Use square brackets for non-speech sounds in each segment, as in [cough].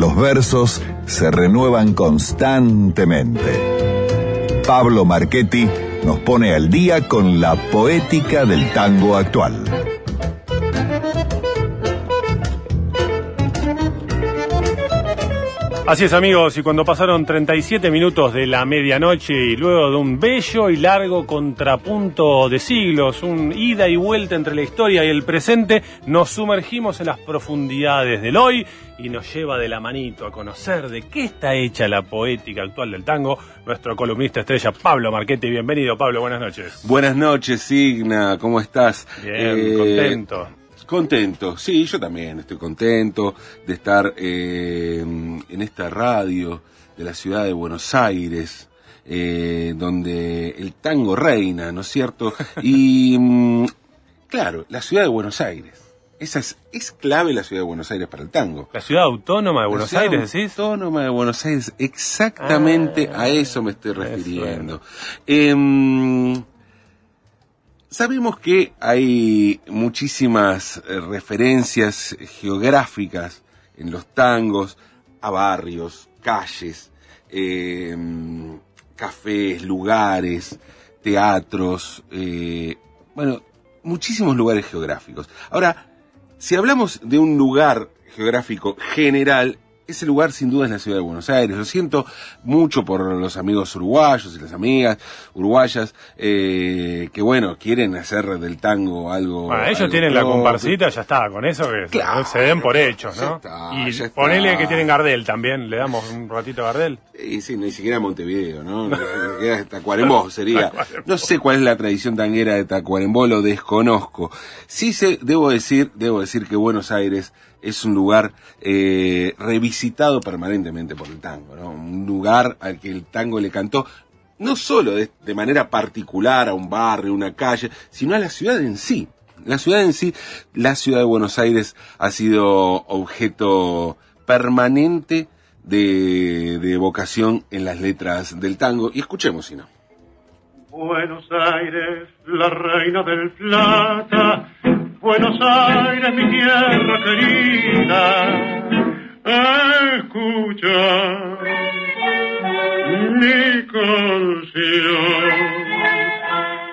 Los versos se renuevan constantemente. Pablo Marchetti nos pone al día con la poética del tango actual. Así es amigos, y cuando pasaron 37 minutos de la medianoche y luego de un bello y largo contrapunto de siglos, un ida y vuelta entre la historia y el presente, nos sumergimos en las profundidades del hoy y nos lleva de la manito a conocer de qué está hecha la poética actual del tango, nuestro columnista estrella Pablo Marchetti. Bienvenido Pablo, buenas noches. Buenas noches, Signa, ¿cómo estás? Bien, eh, contento. Contento, sí, yo también estoy contento de estar eh, en esta radio de la ciudad de Buenos Aires, eh, donde el tango reina, ¿no es cierto? Y mm, claro, la ciudad de Buenos Aires. Esa es, es clave la ciudad de Buenos Aires para el tango. ¿La ciudad autónoma de Buenos Aires, decís? Autónoma de Buenos Aires, exactamente a eso me estoy refiriendo. Em, Sabemos que hay muchísimas eh, referencias geográficas en los tangos a barrios, calles, em, cafés, lugares, teatros, eh, bueno, muchísimos lugares geográficos. Ahora, si hablamos de un lugar geográfico general, ese lugar sin duda es la ciudad de Buenos Aires. Lo siento mucho por los amigos uruguayos y las amigas uruguayas eh, que, bueno, quieren hacer del tango algo. Bueno, ellos tienen la comparsita, ya está, con eso que se den por hechos, ¿no? y ponele que tienen Gardel también, le damos un ratito a Gardel. Y sí, ni siquiera Montevideo, ¿no? Tacuarembó [laughs] sería. No sé cuál es la tradición tanguera de Tacuarembó, lo desconozco. Sí sé, debo decir, debo decir que Buenos Aires es un lugar eh, revisitado permanentemente por el tango, ¿no? Un lugar al que el tango le cantó no solo de, manera particular a un barrio, una calle, sino a la ciudad en sí. La ciudad en sí, la ciudad de Buenos Aires ha sido objeto permanente de, de evocación en las letras del tango. Y escuchemos si no. Buenos Aires, la reina del plata, Buenos Aires, mi tierra querida, escucha mi canción,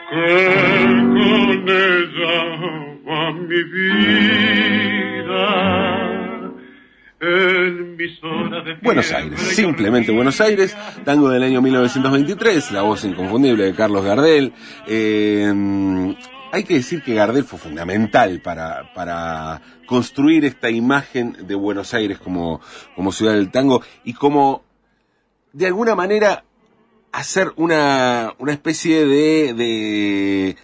que con ella va mi vida. Buenos Aires, simplemente Buenos Aires, tango del año 1923, la voz inconfundible de Carlos Gardel. Eh, hay que decir que Gardel fue fundamental para, para construir esta imagen de Buenos Aires como, como ciudad del tango y como, de alguna manera, hacer una, una especie de, de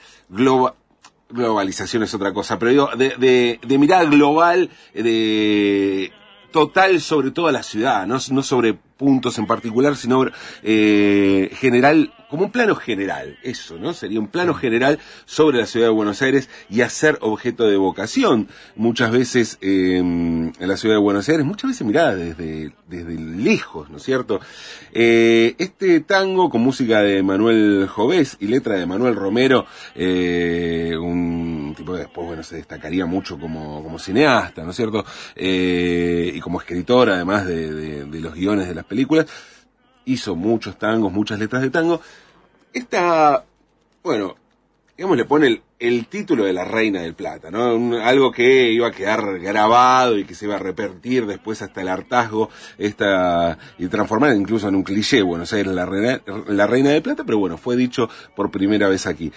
globalización es otra cosa, pero digo, de, de, de mirada global, de total sobre toda la ciudad, no, no sobre puntos en particular, sino eh, general, como un plano general, eso, ¿no? Sería un plano general sobre la ciudad de Buenos Aires y hacer objeto de vocación. Muchas veces eh, en la ciudad de Buenos Aires, muchas veces mirada desde, desde lejos, ¿no es cierto? Eh, este tango con música de Manuel Jovés y letra de Manuel Romero, eh, un tipo después, bueno, se destacaría mucho como, como cineasta, ¿no es cierto? Eh, y como escritor, además de, los guiones de las películas, hizo muchos tangos, muchas letras de tango. Esta, bueno, digamos, le pone el, título de la Reina del Plata, ¿no? algo que iba a quedar grabado y que se iba a repetir después hasta el hartazgo, esta, y transformar incluso en un cliché, bueno, o la reina, la Reina del Plata, pero bueno, fue dicho por primera vez aquí.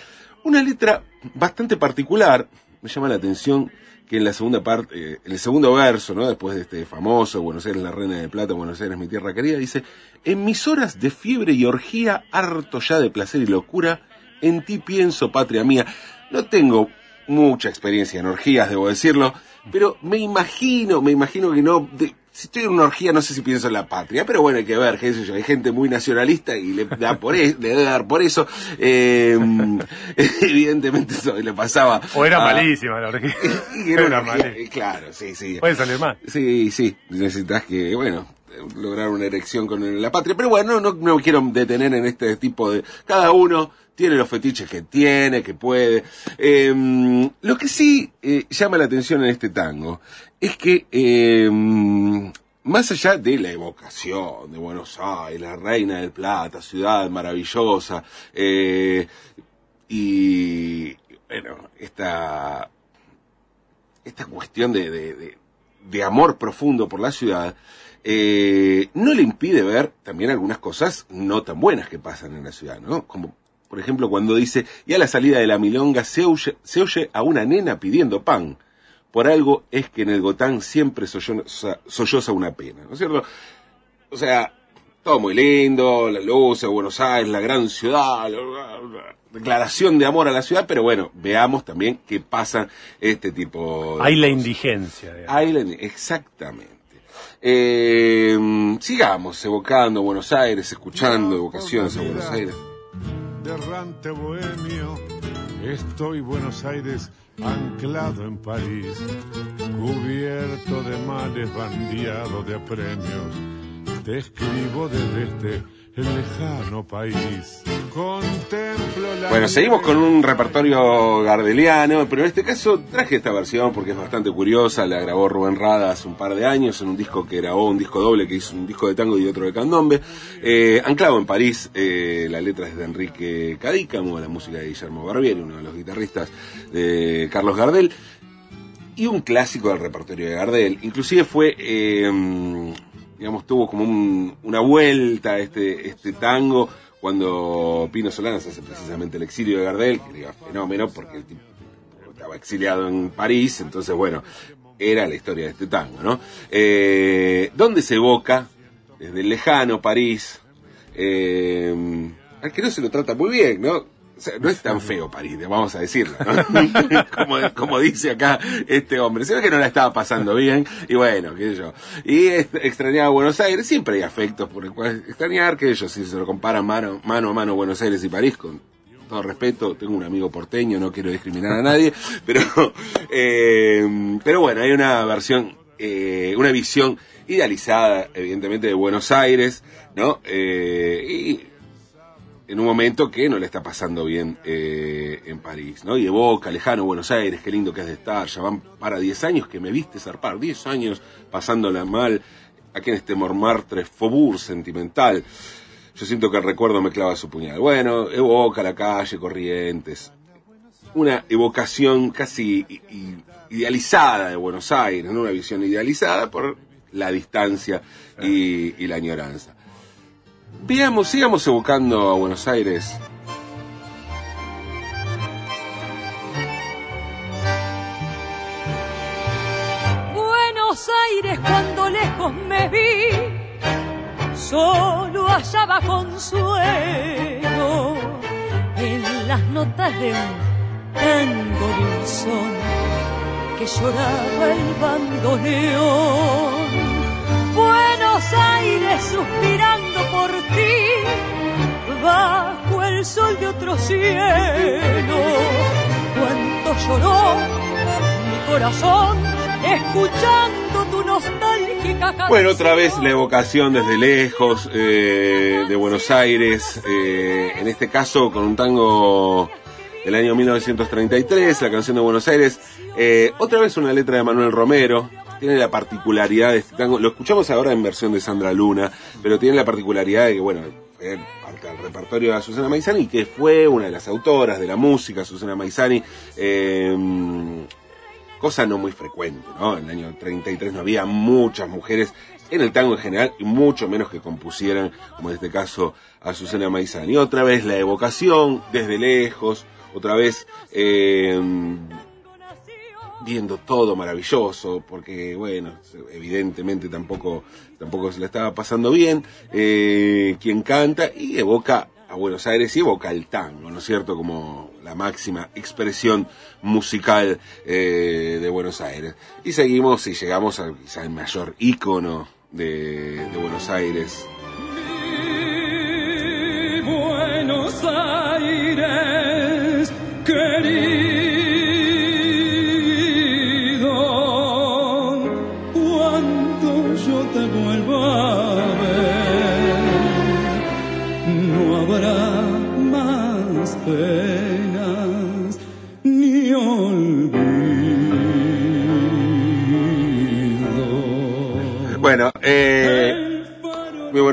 Una letra bastante particular, me llama la atención, que en la segunda parte, eh, en el segundo verso, ¿no? Después de este famoso Buenos Aires, la reina de plata, Buenos Aires, mi tierra querida, dice, en mis horas de fiebre y orgía, harto ya de placer y locura, en ti pienso, patria mía. No tengo mucha experiencia en orgías, debo decirlo, pero me imagino, me imagino que no, si estoy en una orgía no sé si pienso en la patria, pero bueno, hay que ver, qué sé yo, hay gente muy nacionalista y le da por eso, le debe dar por eso. Eh, [laughs] [laughs] evidentemente eso le pasaba. O era malísima la orgía. [laughs] era, malísima. Claro, sí, sí. Puede salir mal. Sí, sí, necesitas que, bueno, lograr una erección con la patria. Pero bueno, no, no quiero detener en este tipo de... Cada uno tiene los fetiches que tiene, que puede. Eh, lo que sí eh, llama la atención en este tango es que eh, más allá de la evocación de Buenos Aires, la Reina del Plata, ciudad maravillosa, eh, y bueno, esta, esta cuestión de, de amor profundo por la ciudad, eh, no le impide ver también algunas cosas no tan buenas que pasan en la ciudad, ¿no? Como, por ejemplo, cuando dice, y a la salida de la milonga se oye, se oye a una nena pidiendo pan. Por algo es que en el Gotán siempre solloza, solloza una pena, ¿no es cierto? O sea, todo muy lindo, la luz de Buenos Aires, la gran ciudad, la, la, la declaración de amor a la ciudad, pero bueno, veamos también qué pasa este tipo de Hay la indigencia. digamos. Hay la exactamente. Eh, sigamos evocando Buenos Aires, escuchando evocaciones a Buenos Aires. de errante bohemio, estoy Buenos Aires anclado en París, cubierto de males, bandeado de apremios. Te escribo desde este el lejano país. Contemplo la Bueno, seguimos con un repertorio gardeliano, pero en este caso traje esta versión porque es bastante curiosa, la grabó Rubén Rada hace un par de años en un disco que grabó, un disco doble que hizo un disco de tango y otro de candombe. Eh, anclado en París, eh, la letra es de Enrique Cadícamo, la música de Guillermo Barbieri, uno de los guitarristas de Carlos Gardel, y un clásico del repertorio de Gardel. Inclusive fue... eh, digamos, tuvo como un- una vuelta este, este tango cuando Pino Solanas hace precisamente el exilio de Gardel, que era fenómeno porque el tipo estaba exiliado en París, entonces bueno, era la historia de este tango, ¿no? Eh, donde se evoca, desde el lejano París, eh, al que no se lo trata muy bien, ¿no? No es tan feo París, vamos a decirlo, ¿no? [laughs] como, dice acá este hombre. Se ve que no la estaba pasando bien, y bueno, qué sé yo. Y extrañaba Buenos Aires, siempre hay afectos por el cual extrañar, que ellos, si se lo comparan mano, mano a mano Buenos Aires y París, con todo respeto, tengo un amigo porteño, no quiero discriminar a nadie, [laughs] pero, eh, pero bueno, hay una versión, eh, una visión idealizada, evidentemente, de Buenos Aires, ¿no? Eh, y en un momento que no le está pasando bien eh, en París, ¿no? Y evoca, lejano Buenos Aires, qué lindo que es de estar, ya van para 10 años que me viste zarpar, 10 años pasándola mal, aquí en este Montmartre Faubourg sentimental. Yo siento que el recuerdo me clava su puñal. Bueno, evoca la calle, Corrientes, una evocación casi idealizada de Buenos Aires, ¿no? una visión idealizada por la distancia y la añoranza. Veamos, sigamos evocando a Buenos Aires. Buenos Aires cuando lejos me vi, solo hallaba consuelo en las notas de un tango dulzón que lloraba el bandoneón. Buenos Aires suspirando por ti, bajo el sol de otro cielo. Cuánto lloró mi corazón escuchando tu nostálgica canción. Bueno, otra vez la evocación desde lejos eh, de Buenos Aires, eh, en este caso con un tango del año 1933, la canción de Buenos Aires. Eh, otra vez una letra de Manuel Romero. Tiene la particularidad de este tango, lo escuchamos ahora en versión de Sandra Luna, pero tiene la particularidad de que, bueno, fue parte del repertorio de Susana Maizani, que fue una de las autoras de la música, Susana Maizani. Eh, cosa no muy frecuente, ¿no? En el año 33 no había muchas mujeres en el tango en general y mucho menos que compusieran, como en este caso, a Susana Maizani. Otra vez la evocación desde lejos, otra vez eh, viendo todo maravilloso, porque bueno, evidentemente tampoco, tampoco se la estaba pasando bien, eh, quien canta y evoca a Buenos Aires y evoca el tango, ¿no es cierto? Como la máxima expresión musical eh, de Buenos Aires. Y seguimos y llegamos a quizá el mayor ícono de, Buenos Aires. Buenos Aires,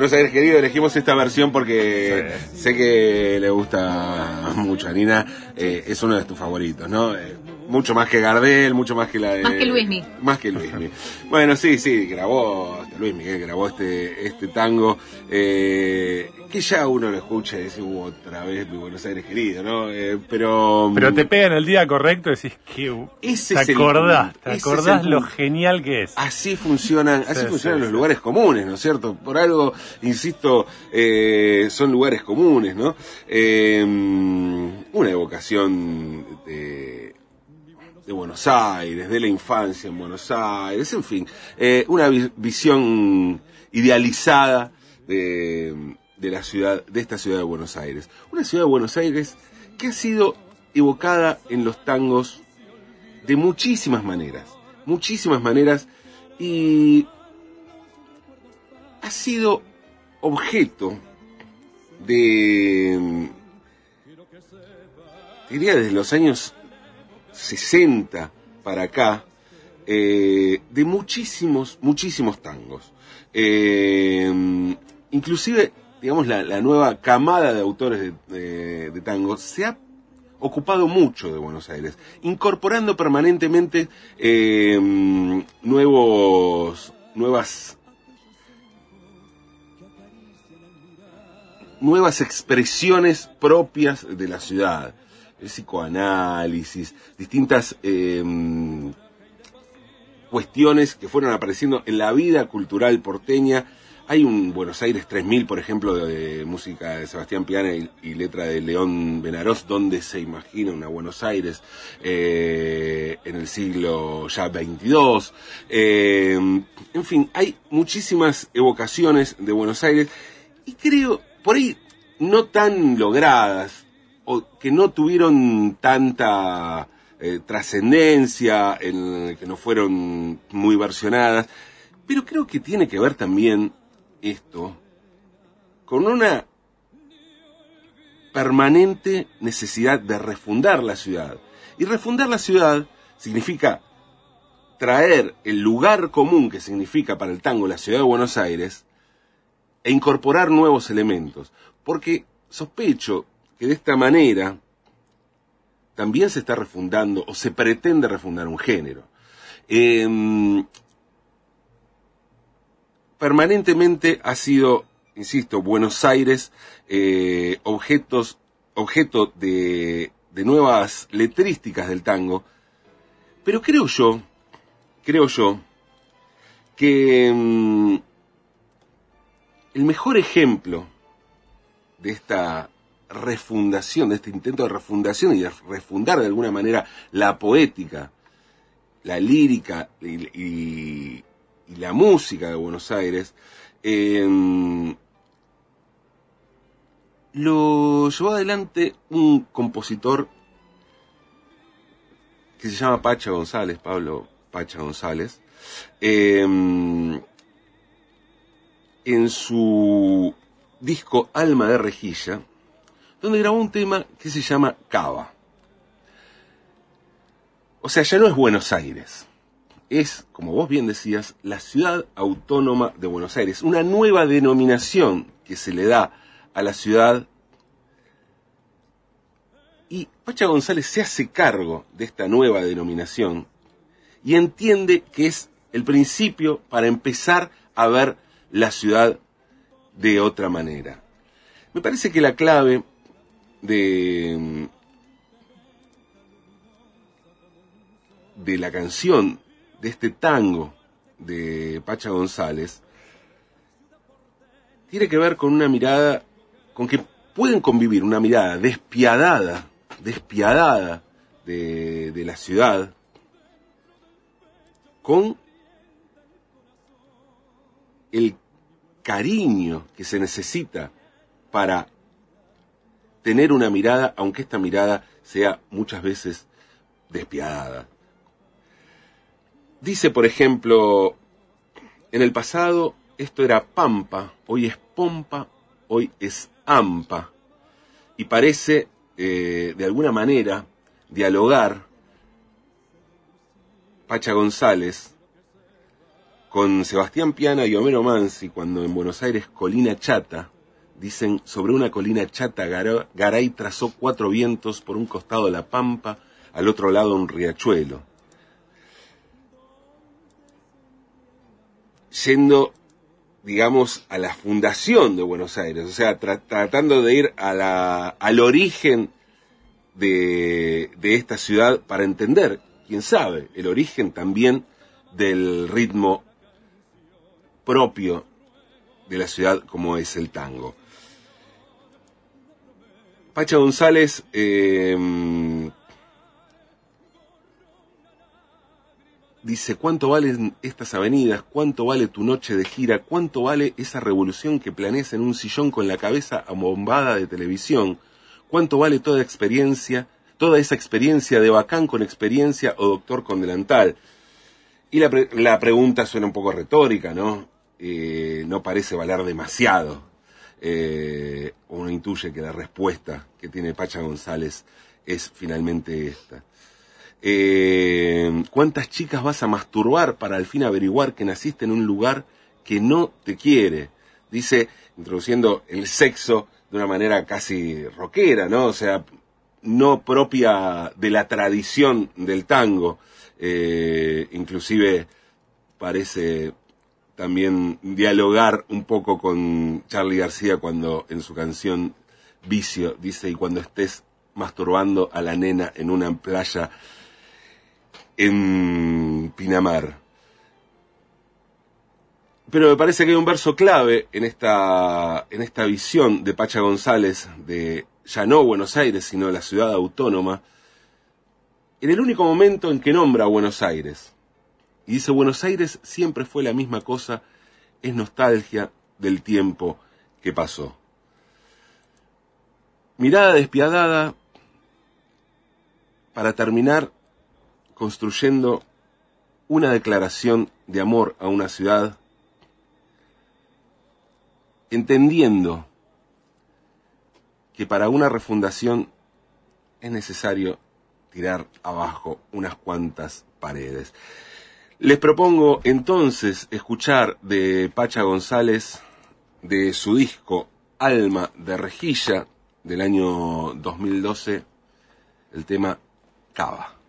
Buenos Aires querido, elegimos esta versión porque sé que le gusta mucho a Nina. eh, es uno de tus favoritos, ¿no? Eh, mucho más que Gardel, mucho más que la de... Más que Luismi. Más que Luismi. bueno, sí, sí, grabó este Luismi, que grabó este, este tango, eh, que ya uno lo escucha y dice, "Uh, otra vez mi Buenos Aires querido, ¿no? Eh, pero... Pero te pega en el día correcto y decís que Ese te el acordás, te acordás el lo genial que es. Así funcionan, así Sí, funcionan sí, los sí. lugares comunes, ¿no es cierto? Por algo, insisto, eh, son lugares comunes, ¿no? Eh, una evocación de, de Buenos Aires, de la infancia en Buenos Aires, en fin, eh, una vi- visión idealizada de, de la ciudad, de esta ciudad de Buenos Aires. Una ciudad de Buenos Aires que ha sido evocada en los tangos de muchísimas maneras, muchísimas maneras, y ha sido objeto de, diría desde los años 60 para acá, eh, de muchísimos, muchísimos tangos. Eh, inclusive, digamos, la, nueva camada de autores de, de- de tangos se ha ocupado mucho de Buenos Aires, incorporando permanentemente eh, nuevos, nuevas, nuevas expresiones propias de la ciudad, el psicoanálisis, distintas eh, cuestiones que fueron apareciendo en la vida cultural porteña. Hay un Buenos Aires 3000, por ejemplo, de, música de Sebastián Piana y, letra de León Benarós, donde se imagina una Buenos Aires eh, en el siglo ya 22. Eh, en fin, hay muchísimas evocaciones de Buenos Aires y creo, por ahí, no tan logradas, o que no tuvieron tanta eh, trascendencia, en- que no fueron muy versionadas, pero creo que tiene que ver también esto con una permanente necesidad de refundar la ciudad. Y refundar la ciudad significa traer el lugar común que significa para el tango la ciudad de Buenos Aires e incorporar nuevos elementos. Porque sospecho que de esta manera también se está refundando o se pretende refundar un género. Em, permanentemente ha sido, insisto, Buenos Aires eh, objetos, objeto de, de nuevas letrísticas del tango, pero creo yo, creo yo, que mm, el mejor ejemplo de esta refundación, de este intento de refundación y de refundar de alguna manera la poética, la lírica y, la música de Buenos Aires, eh, lo llevó adelante un compositor que se llama Pacha González, Pablo Pacha González, eh, en su disco Alma de Rejilla, donde grabó un tema que se llama Cava. O sea, ya no es Buenos Aires. Es, como vos bien decías, la ciudad autónoma de Buenos Aires. Una nueva denominación que se le da a la ciudad. Y Pacha González se hace cargo de esta nueva denominación y entiende que es el principio para empezar a ver la ciudad de otra manera. Me parece que la clave de, de la canción, de este tango de Pacha González, tiene que ver con una mirada, con que pueden convivir una mirada despiadada, despiadada de, de la ciudad, con el cariño que se necesita para tener una mirada, aunque esta mirada sea muchas veces despiadada. Dice, por ejemplo, en el pasado esto era pampa, hoy es pompa, hoy es ampa, y parece, eh, de alguna manera, dialogar Pacha González con Sebastián Piana y Homero Mansi, cuando en Buenos Aires colina chata, dicen, sobre una colina chata Gara- Garay trazó cuatro vientos, por un costado la pampa, al otro lado un riachuelo. Yendo, digamos, a la fundación de Buenos Aires, o sea, tra- tratando de ir a la, al origen de, de esta ciudad para entender, quién sabe, el origen también del ritmo propio de la ciudad como es el tango. Pacha González eh, dice, ¿cuánto valen estas avenidas? ¿Cuánto vale tu noche de gira? ¿Cuánto vale esa revolución que planeas en un sillón con la cabeza abombada de televisión? ¿Cuánto vale toda experiencia, toda esa experiencia de bacán con experiencia o doctor con delantal? Y la, pre- la pregunta suena un poco retórica, ¿no? Eh, no parece valer demasiado. Eh, uno intuye que la respuesta que tiene Pacha González es finalmente esta. Eh, ¿Cuántas chicas vas a masturbar para al fin averiguar que naciste en un lugar que no te quiere? Dice, introduciendo el sexo de una manera casi rockera, ¿no? O sea, no propia de la tradición del tango. Eh, inclusive parece también dialogar un poco con Charlie García cuando en su canción Vicio dice, y cuando estés masturbando a la nena en una playa en Pinamar. Pero me parece que hay un verso clave en esta, en esta visión de Pacha González de ya no Buenos Aires, sino la ciudad autónoma, en el único momento en que nombra a Buenos Aires. Y dice, Buenos Aires siempre fue la misma cosa, es nostalgia del tiempo que pasó. Mirada despiadada para terminar construyendo una declaración de amor a una ciudad, entendiendo que para una refundación es necesario tirar abajo unas cuantas paredes. Les propongo entonces escuchar de Pacha González de su disco Alma de Rejilla del año 2012 el tema Cava.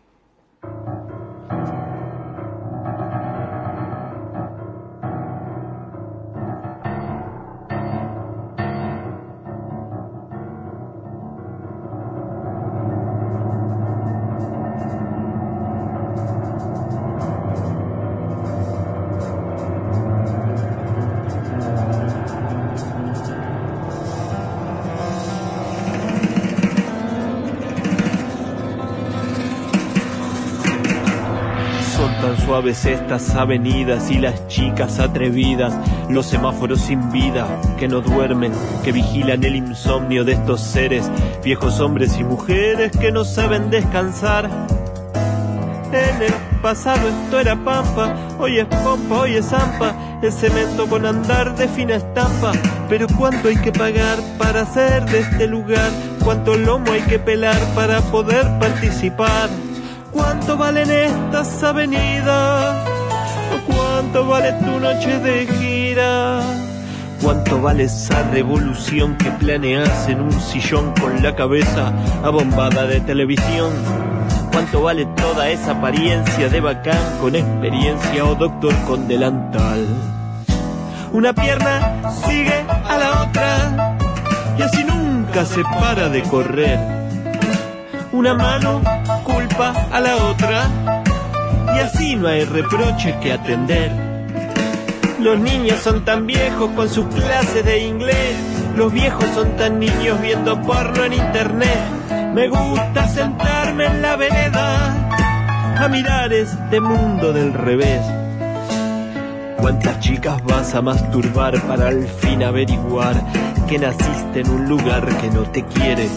Estas avenidas y las chicas atrevidas, los semáforos sin vida que no duermen, que vigilan el insomnio de estos seres, viejos hombres y mujeres que no saben descansar. En el pasado esto era pampa, hoy es pompa, hoy es zampa, el cemento con andar de fina estampa. Pero cuánto hay que pagar para hacer de este lugar, cuánto lomo hay que pelar para poder participar. ¿Cuánto valen estas avenidas? ¿Cuánto vale tu noche de gira? ¿Cuánto vale esa revolución que planeas en un sillón con la cabeza abombada de televisión? ¿Cuánto vale toda esa apariencia de bacán con experiencia o doctor con delantal? Una pierna sigue a la otra y así nunca se para de correr. Una mano culpa a la otra y así no hay reproche que atender. Los niños son tan viejos con sus clases de inglés, los viejos son tan niños viendo porno en internet. Me gusta sentarme en la vereda a mirar este mundo del revés. ¿Cuántas chicas vas a masturbar para al fin averiguar que naciste en un lugar que no te quiere?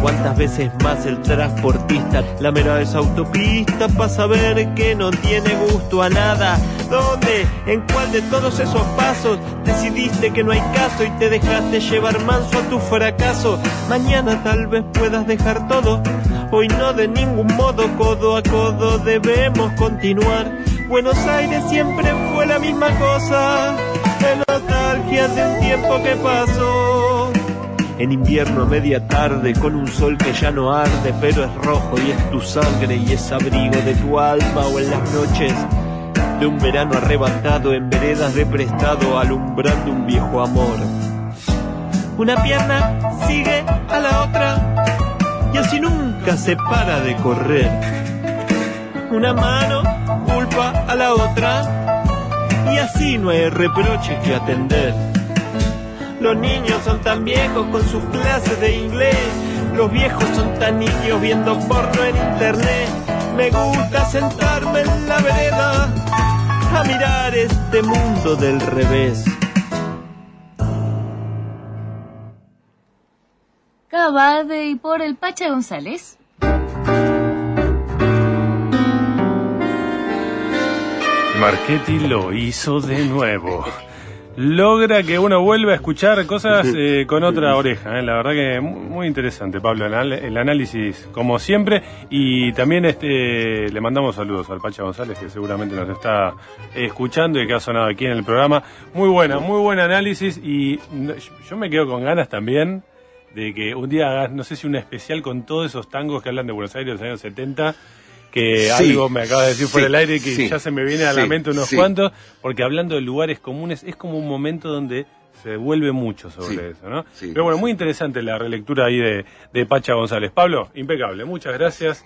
¿Cuántas veces más el transportista lamerá esa autopista para saber que no tiene gusto a nada? ¿Dónde? ¿En cuál de todos esos pasos decidiste que no hay caso y te dejaste llevar manso a tu fracaso? Mañana tal vez puedas dejar todo. Hoy no de ningún modo, codo a codo debemos continuar. Buenos Aires siempre fue la misma cosa, de nostalgia de tiempo que pasó. En invierno a media tarde, con un sol que ya no arde, pero es rojo y es tu sangre y es abrigo de tu alma o en las noches de un verano arrebatado en veredas de prestado, alumbrando un viejo amor. Una pierna sigue a la otra y así nunca se para de correr. Una mano culpa a la otra y así no hay reproches que atender. Los niños son tan viejos con sus clases de inglés, los viejos son tan niños viendo porno en internet. Me gusta sentarme en la vereda a mirar este mundo del revés. Cabade y por el Pacha González. Marchetti lo hizo de nuevo. Logra que uno vuelva a escuchar cosas eh, con otra oreja. eh. La verdad que mu- muy interesante, Pablo, el, análisis como siempre. Y también este le mandamos saludos al Pacha González, que seguramente nos está escuchando y que ha sonado aquí en el programa. Muy buena, muy buen análisis. Y yo me quedo con ganas también de que un día hagas, no sé si un especial con todos esos tangos que hablan de Buenos Aires de los años 70, que Sí, algo me acaba de decir por el aire que sí, ya se me viene a la mente unos cuantos, porque hablando de lugares comunes es como un momento donde se vuelve mucho sobre eso, ¿no? sí, Pero bueno, muy interesante la relectura ahí de, de Pacha González. Pablo, impecable, muchas gracias.